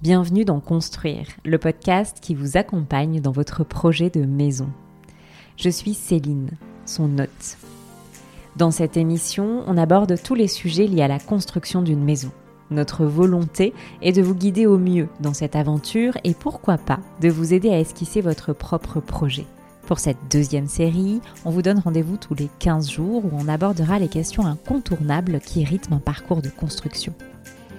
Bienvenue dans Construire, le podcast qui vous accompagne dans votre projet de maison. Je suis Céline, son hôte. Dans cette émission, on aborde tous les sujets liés à la construction d'une maison. Notre volonté est de vous guider au mieux dans cette aventure et pourquoi pas de vous aider à esquisser votre propre projet. Pour cette deuxième série, on vous donne rendez-vous tous les 15 jours où on abordera les questions incontournables qui rythment un parcours de construction.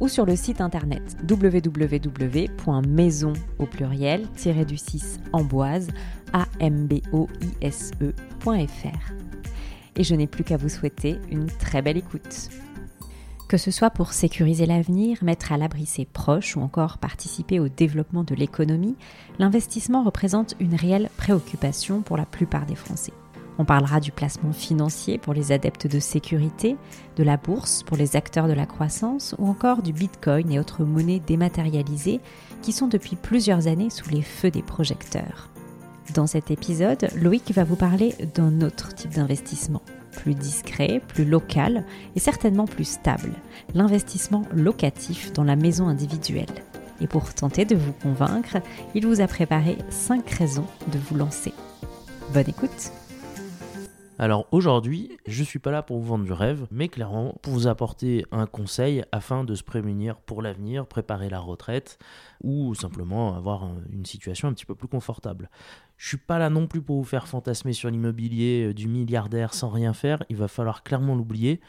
ou sur le site internet www.maison au pluriel du 6 amboise amboise.fr. Et je n'ai plus qu'à vous souhaiter une très belle écoute. Que ce soit pour sécuriser l'avenir, mettre à l'abri ses proches ou encore participer au développement de l'économie, l'investissement représente une réelle préoccupation pour la plupart des Français. On parlera du placement financier pour les adeptes de sécurité, de la bourse pour les acteurs de la croissance ou encore du Bitcoin et autres monnaies dématérialisées qui sont depuis plusieurs années sous les feux des projecteurs. Dans cet épisode, Loïc va vous parler d'un autre type d'investissement, plus discret, plus local et certainement plus stable, l'investissement locatif dans la maison individuelle. Et pour tenter de vous convaincre, il vous a préparé 5 raisons de vous lancer. Bonne écoute alors aujourd'hui, je suis pas là pour vous vendre du rêve, mais clairement pour vous apporter un conseil afin de se prémunir pour l'avenir, préparer la retraite ou simplement avoir une situation un petit peu plus confortable. Je suis pas là non plus pour vous faire fantasmer sur l'immobilier euh, du milliardaire sans rien faire, il va falloir clairement l'oublier.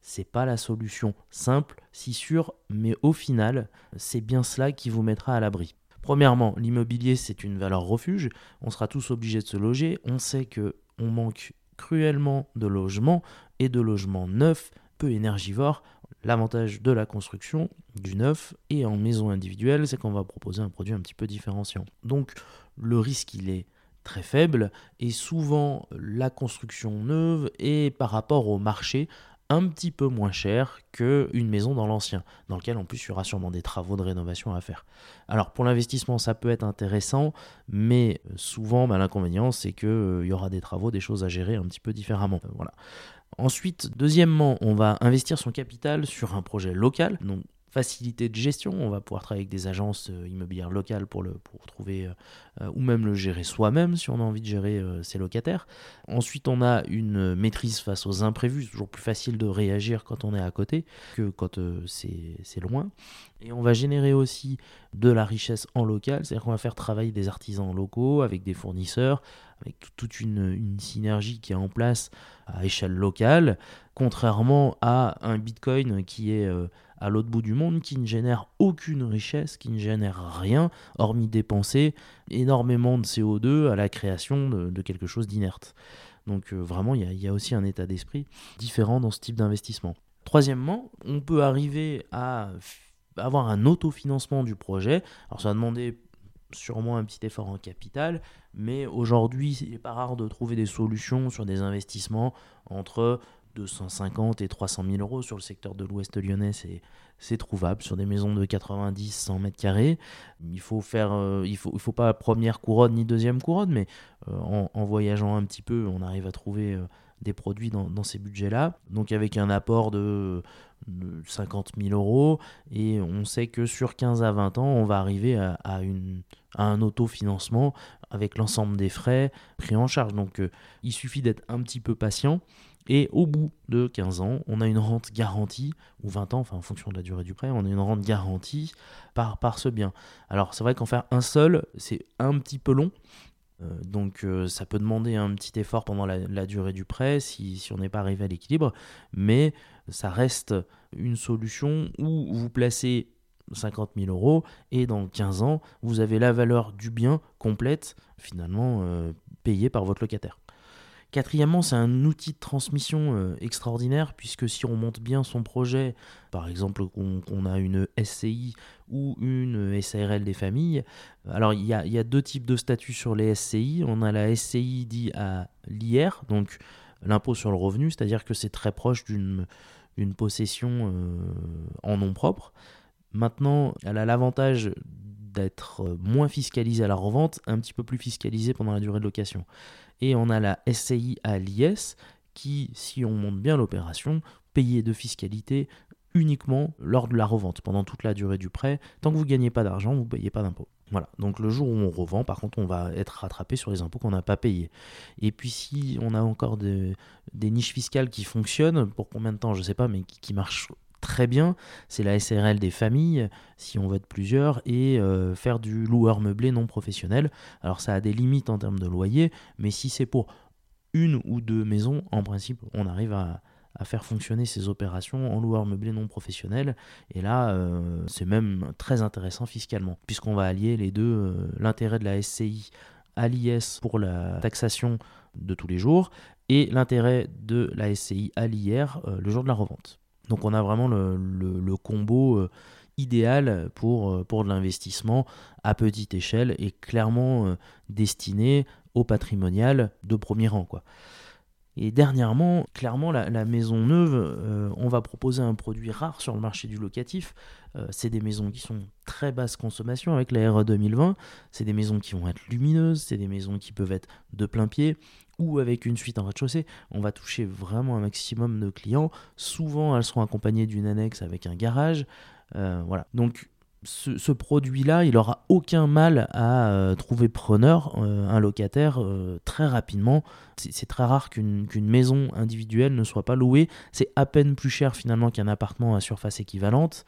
C'est pas la solution simple, si sûre, mais au final, c'est bien cela qui vous mettra à l'abri. Premièrement, l'immobilier c'est une valeur refuge, on sera tous obligés de se loger, on sait que on manque cruellement de logements et de logements neufs, peu énergivores. L'avantage de la construction du neuf et en maison individuelle, c'est qu'on va proposer un produit un petit peu différenciant. Donc le risque, il est très faible et souvent la construction neuve est par rapport au marché un petit peu moins cher qu'une maison dans l'ancien, dans lequel en plus il y aura sûrement des travaux de rénovation à faire. Alors pour l'investissement ça peut être intéressant, mais souvent bah, l'inconvénient c'est qu'il euh, y aura des travaux, des choses à gérer un petit peu différemment. Euh, voilà. Ensuite, deuxièmement, on va investir son capital sur un projet local. Donc facilité de gestion. On va pouvoir travailler avec des agences euh, immobilières locales pour, le, pour trouver, euh, euh, ou même le gérer soi-même si on a envie de gérer ses locataires. Ensuite, on a une maîtrise face aux imprévus. C'est toujours plus facile de réagir quand on est à côté que quand c'est loin. Et on va générer aussi de la richesse en local, c'est-à-dire qu'on va faire travailler des artisans locaux avec des fournisseurs, avec toute une, synergie qui est en place à échelle locale, contrairement à un Bitcoin qui est à l'autre bout du monde qui ne génère aucune richesse, qui ne génère rien, hormis dépenser énormément de CO2 à la création de, quelque chose d'inerte. Donc euh, vraiment, il y, a aussi un état d'esprit différent dans ce type d'investissement. Troisièmement, on peut arriver à avoir un autofinancement du projet. Alors ça va demander sûrement un petit effort en capital, mais aujourd'hui, il n'est pas rare de trouver des solutions sur des investissements entre 250 et 300 000 euros sur le secteur de l'Ouest lyonnais, c'est trouvable sur des maisons de 90, 100 mètres carrés. Il faut faire, euh, il faut, pas première couronne ni deuxième couronne, mais euh, en, voyageant un petit peu, on arrive à trouver euh, des produits dans, ces budgets-là. Donc avec un apport de, 50 000 euros, et on sait que sur 15 à 20 ans, on va arriver à, une, un autofinancement avec l'ensemble des frais pris en charge. Donc il suffit d'être un petit peu patient et au bout de 15 ans, on a une rente garantie, ou 20 ans, enfin en fonction de la durée du prêt, on a une rente garantie par ce bien. Alors c'est vrai qu'en faire un seul, c'est un petit peu long. Euh, donc euh, ça peut demander un petit effort pendant la, durée du prêt si, on n'est pas arrivé à l'équilibre, mais ça reste une solution où vous placez 50 000 euros et dans 15 ans, vous avez la valeur du bien complète finalement euh, payée par votre locataire. Quatrièmement, c'est un outil de transmission euh, extraordinaire puisque si on monte bien son projet, par exemple qu'on a une SCI ou une SARL des familles, alors il y a, deux types de statuts sur les SCI. On a la SCI dit à l'IR, donc l'impôt sur le revenu, c'est-à-dire que c'est très proche d'une possession euh, en nom propre. Maintenant, elle a l'avantage d'être euh, moins fiscalisée à la revente, un petit peu plus fiscalisée pendant la durée de location. Et on a la SCI à l'IS qui, si on monte bien l'opération, payait de fiscalité uniquement lors de la revente, pendant toute la durée du prêt. Tant que vous ne gagnez pas d'argent, vous ne payez pas d'impôt. Voilà, donc le jour où on revend, par contre, on va être rattrapé sur les impôts qu'on n'a pas payés. Et puis si on a encore des niches fiscales qui fonctionnent, pour combien de temps, je ne sais pas, mais qui, marchent très bien, c'est la SRL des familles, si on veut être plusieurs, et euh, faire du loueur meublé non professionnel. Alors ça a des limites en termes de loyer, mais si c'est pour une ou deux maisons, en principe, on arrive à, faire fonctionner ces opérations en loueur meublé non professionnel. Et là, euh, c'est même très intéressant fiscalement, puisqu'on va allier les deux, euh, l'intérêt de la SCI à l'IS pour la taxation de tous les jours, et l'intérêt de la SCI à l'IR le jour de la revente. Donc on a vraiment le, combo idéal pour, pour de l'investissement à petite échelle et clairement destiné au patrimonial de premier rang. Et dernièrement, clairement, la, maison neuve, euh, on va proposer un produit rare sur le marché du locatif. Euh, c'est des maisons qui sont très basse consommation avec la RE 2020. C'est des maisons qui vont être lumineuses, c'est des maisons qui peuvent être de plein pied ou avec une suite en rez-de-chaussée. On va toucher vraiment un maximum de clients. Souvent, elles seront accompagnées d'une annexe avec un garage. Euh, voilà. Donc, ce, produit-là, il aura aucun mal à euh, trouver preneur, euh, un locataire, très rapidement. C'est très rare qu'une maison individuelle ne soit pas louée. C'est à peine plus cher finalement qu'un appartement à surface équivalente.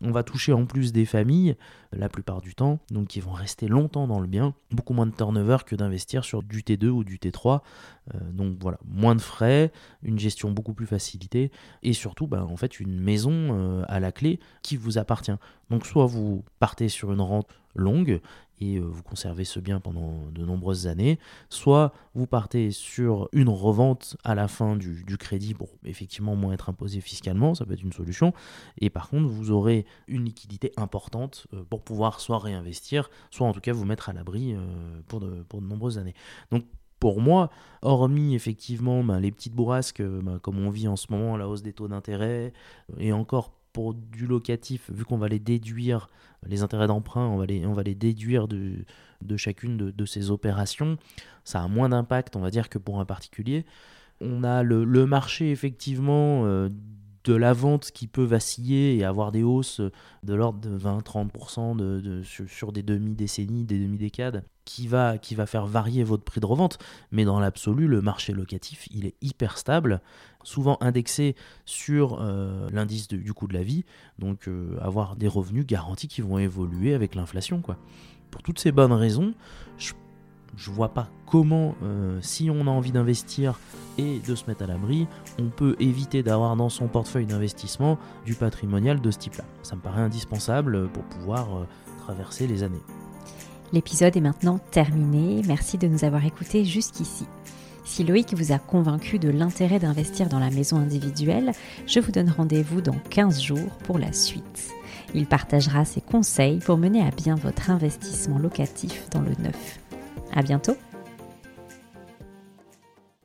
On va toucher en plus des familles, la plupart du temps, donc qui vont rester longtemps dans le bien. Beaucoup moins de turnover que d'investir sur du T2 ou du T3. donc voilà, moins de frais, une gestion beaucoup plus facilitée et surtout, bah, en fait, une maison à la clé qui vous appartient. Donc soit vous partez sur une rente longue et euh, vous conservez ce bien pendant de nombreuses années, soit vous partez sur une revente à la fin du, crédit pour effectivement moins être imposé fiscalement, ça peut être une solution, et par contre vous aurez une liquidité importante euh, pour pouvoir soit réinvestir, soit en tout cas vous mettre à l'abri euh, pour de, nombreuses années. Donc pour moi, hormis effectivement ben, les petites bourrasques, ben, comme on vit en ce moment, la hausse des taux d'intérêt, et encore pour du locatif, vu qu'on va les déduire, les intérêts d'emprunt, on, va les, déduire de, de chacune de, ces opérations, ça a moins d'impact, on va dire, que pour un particulier. On a le, marché, effectivement, euh, de la vente qui peut vaciller et avoir des hausses de l'ordre de 20-30% de, sur, des demi-décennies, des demi-décades, qui va, qui va faire varier votre prix de revente. Mais dans l'absolu, le marché locatif, il est hyper stable, souvent indexé sur euh, l'indice du coût de la vie, donc euh, avoir des revenus garantis qui vont évoluer avec l'inflation. quoi. Pour toutes ces bonnes raisons, je je vois pas comment, euh, si on a envie d'investir et de se mettre à l'abri, on peut éviter d'avoir dans son portefeuille d'investissement du patrimonial de ce type-là. Ça me paraît indispensable pour pouvoir euh, traverser les années. L'épisode est maintenant terminé. Merci de nous avoir écoutés jusqu'ici. Si Loïc vous a convaincu de l'intérêt d'investir dans la maison individuelle, je vous donne rendez-vous dans 15 jours pour la suite. Il partagera ses conseils pour mener à bien votre investissement locatif dans le neuf. À bientôt!